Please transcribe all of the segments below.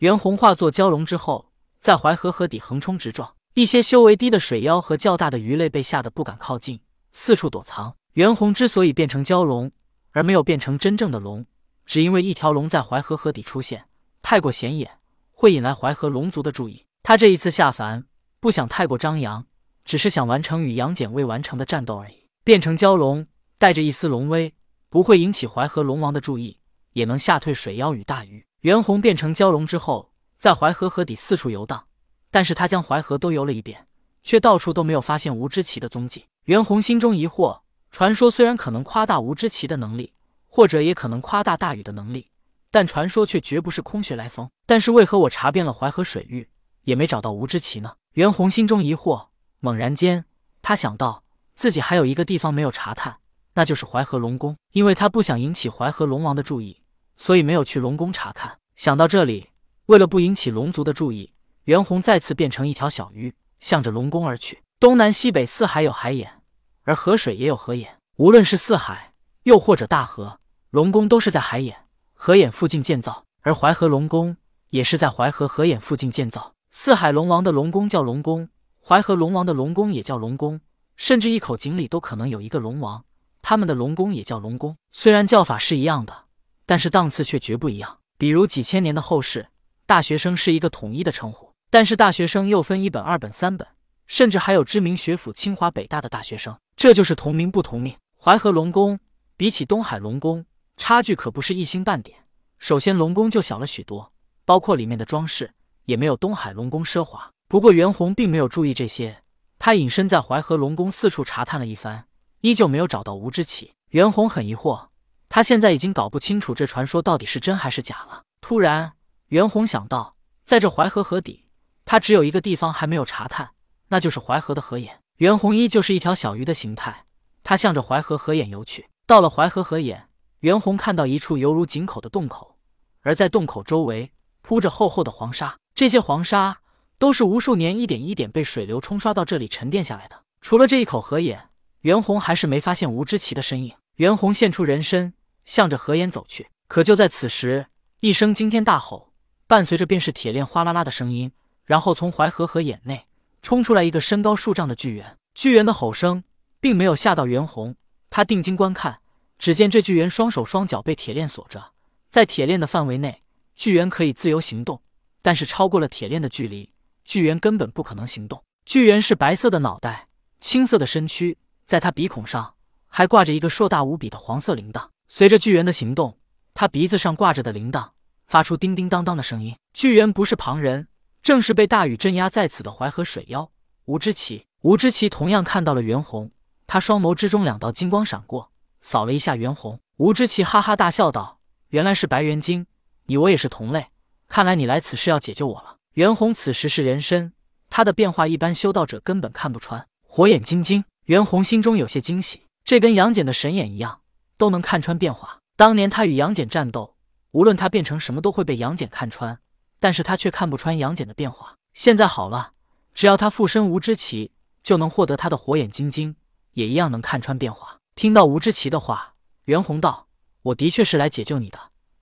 袁弘化作蛟龙之后，在淮河河底横冲直撞，一些修为低的水妖和较大的鱼类被吓得不敢靠近，四处躲藏。袁弘之所以变成蛟龙，而没有变成真正的龙，只因为一条龙在淮河河底出现太过显眼，会引来淮河龙族的注意。他这一次下凡，不想太过张扬，只是想完成与杨戬未完成的战斗而已。变成蛟龙，带着一丝龙威，不会引起淮河龙王的注意，也能吓退水妖与大鱼。袁弘变成蛟龙之后，在淮河河底四处游荡，但是他将淮河都游了一遍，却到处都没有发现吴知奇的踪迹。袁弘心中疑惑。传说虽然可能夸大吴知奇的能力，或者也可能夸大大禹的能力，但传说却绝不是空穴来风。但是为何我查遍了淮河水域，也没找到吴知奇呢？袁弘心中疑惑，猛然间，他想到自己还有一个地方没有查探，那就是淮河龙宫。因为他不想引起淮河龙王的注意，所以没有去龙宫查看。想到这里，为了不引起龙族的注意，袁弘再次变成一条小鱼，向着龙宫而去。东南西北四海有海眼。而河水也有河眼，无论是四海，又或者大河，龙宫都是在海眼、河眼附近建造，而淮河龙宫也是在淮河河眼附近建造。四海龙王的龙宫叫龙宫，淮河龙王的龙宫也叫龙宫，甚至一口井里都可能有一个龙王，他们的龙宫也叫龙宫。虽然叫法是一样的，但是档次却绝不一样。比如几千年的后世，大学生是一个统一的称呼，但是大学生又分一本、二本、三本，甚至还有知名学府清华北大的大学生。这就是同名不同命。淮河龙宫比起东海龙宫，差距可不是一星半点。首先，龙宫就小了许多，包括里面的装饰也没有东海龙宫奢华。不过，袁弘并没有注意这些，他隐身在淮河龙宫四处查探了一番，依旧没有找到吴知奇。袁弘很疑惑，他现在已经搞不清楚这传说到底是真还是假了。突然，袁弘想到，在这淮河河底，他只有一个地方还没有查探，那就是淮河的河眼。袁弘依旧是一条小鱼的形态，他向着淮河河眼游去。到了淮河河眼，袁弘看到一处犹如井口的洞口，而在洞口周围铺着厚厚的黄沙，这些黄沙都是无数年一点一点被水流冲刷到这里沉淀下来的。除了这一口河眼，袁弘还是没发现吴知奇的身影。袁弘现出人身，向着河眼走去。可就在此时，一声惊天大吼，伴随着便是铁链哗啦啦的声音，然后从淮河河眼内。冲出来一个身高数丈的巨猿，巨猿的吼声并没有吓到袁弘，他定睛观看，只见这巨猿双手双脚被铁链锁着，在铁链的范围内，巨猿可以自由行动，但是超过了铁链的距离，巨猿根本不可能行动。巨猿是白色的脑袋，青色的身躯，在他鼻孔上还挂着一个硕大无比的黄色铃铛，随着巨猿的行动，他鼻子上挂着的铃铛发出叮叮当当的声音。巨猿不是旁人。正是被大禹镇压在此的淮河水妖吴知奇。吴知奇同样看到了袁弘，他双眸之中两道金光闪过，扫了一下袁弘。吴知奇哈哈大笑道：“原来是白猿精，你我也是同类，看来你来此是要解救我了。”袁弘此时是人身，他的变化一般修道者根本看不穿。火眼金睛，袁弘心中有些惊喜，这跟杨戬的神眼一样，都能看穿变化。当年他与杨戬战斗，无论他变成什么，都会被杨戬看穿。但是他却看不穿杨戬的变化。现在好了，只要他附身吴知奇，就能获得他的火眼金睛，也一样能看穿变化。听到吴知奇的话，袁弘道：“我的确是来解救你的，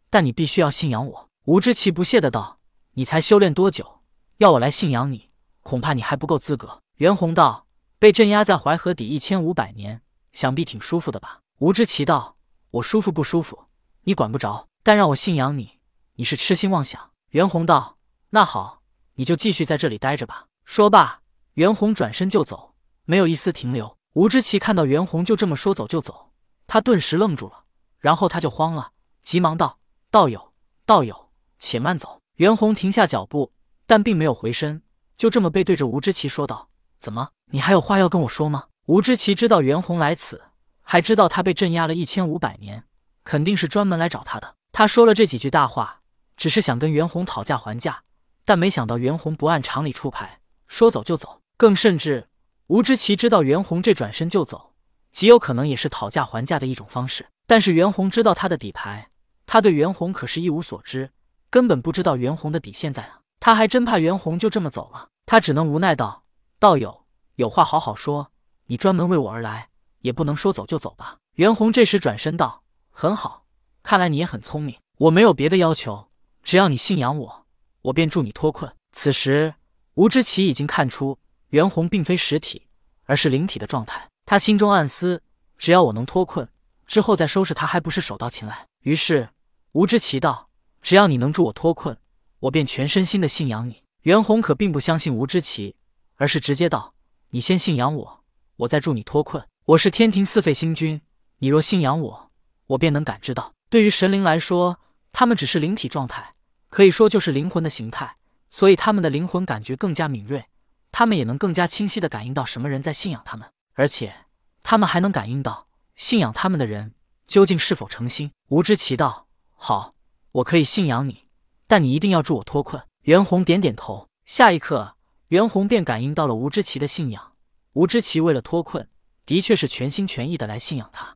但你必须要信仰我。”吴知奇不屑的道：“你才修炼多久，要我来信仰你？恐怕你还不够资格。”袁弘道：“被镇压在淮河底一千五百年，想必挺舒服的吧？”吴知奇道：“我舒服不舒服，你管不着。但让我信仰你，你是痴心妄想。”袁弘道：“那好，你就继续在这里待着吧。”说罢，袁弘转身就走，没有一丝停留。吴知奇看到袁弘就这么说走就走，他顿时愣住了，然后他就慌了，急忙道：“道友，道友，且慢走。”袁弘停下脚步，但并没有回身，就这么背对着吴知奇说道：“怎么，你还有话要跟我说吗？”吴知奇知道袁弘来此，还知道他被镇压了一千五百年，肯定是专门来找他的。他说了这几句大话。只是想跟袁弘讨价还价，但没想到袁弘不按常理出牌，说走就走。更甚至，吴知奇知道袁弘这转身就走，极有可能也是讨价还价的一种方式。但是袁弘知道他的底牌，他对袁弘可是一无所知，根本不知道袁弘的底线在哪。他还真怕袁弘就这么走了，他只能无奈道：“道友，有话好好说，你专门为我而来，也不能说走就走吧？”袁弘这时转身道：“很好，看来你也很聪明，我没有别的要求。”只要你信仰我，我便助你脱困。此时，吴知奇已经看出袁弘并非实体，而是灵体的状态。他心中暗思：只要我能脱困，之后再收拾他，还不是手到擒来？于是，吴知奇道：“只要你能助我脱困，我便全身心的信仰你。”袁弘可并不相信吴知奇，而是直接道：“你先信仰我，我再助你脱困。我是天庭四废星君，你若信仰我，我便能感知到。对于神灵来说，他们只是灵体状态，可以说就是灵魂的形态，所以他们的灵魂感觉更加敏锐，他们也能更加清晰的感应到什么人在信仰他们，而且他们还能感应到信仰他们的人究竟是否诚心。”吴知奇道：“好，我可以信仰你，但你一定要助我脱困。”袁弘点点头，下一刻，袁弘便感应到了吴知奇的信仰。吴知奇为了脱困，的确是全心全意的来信仰他。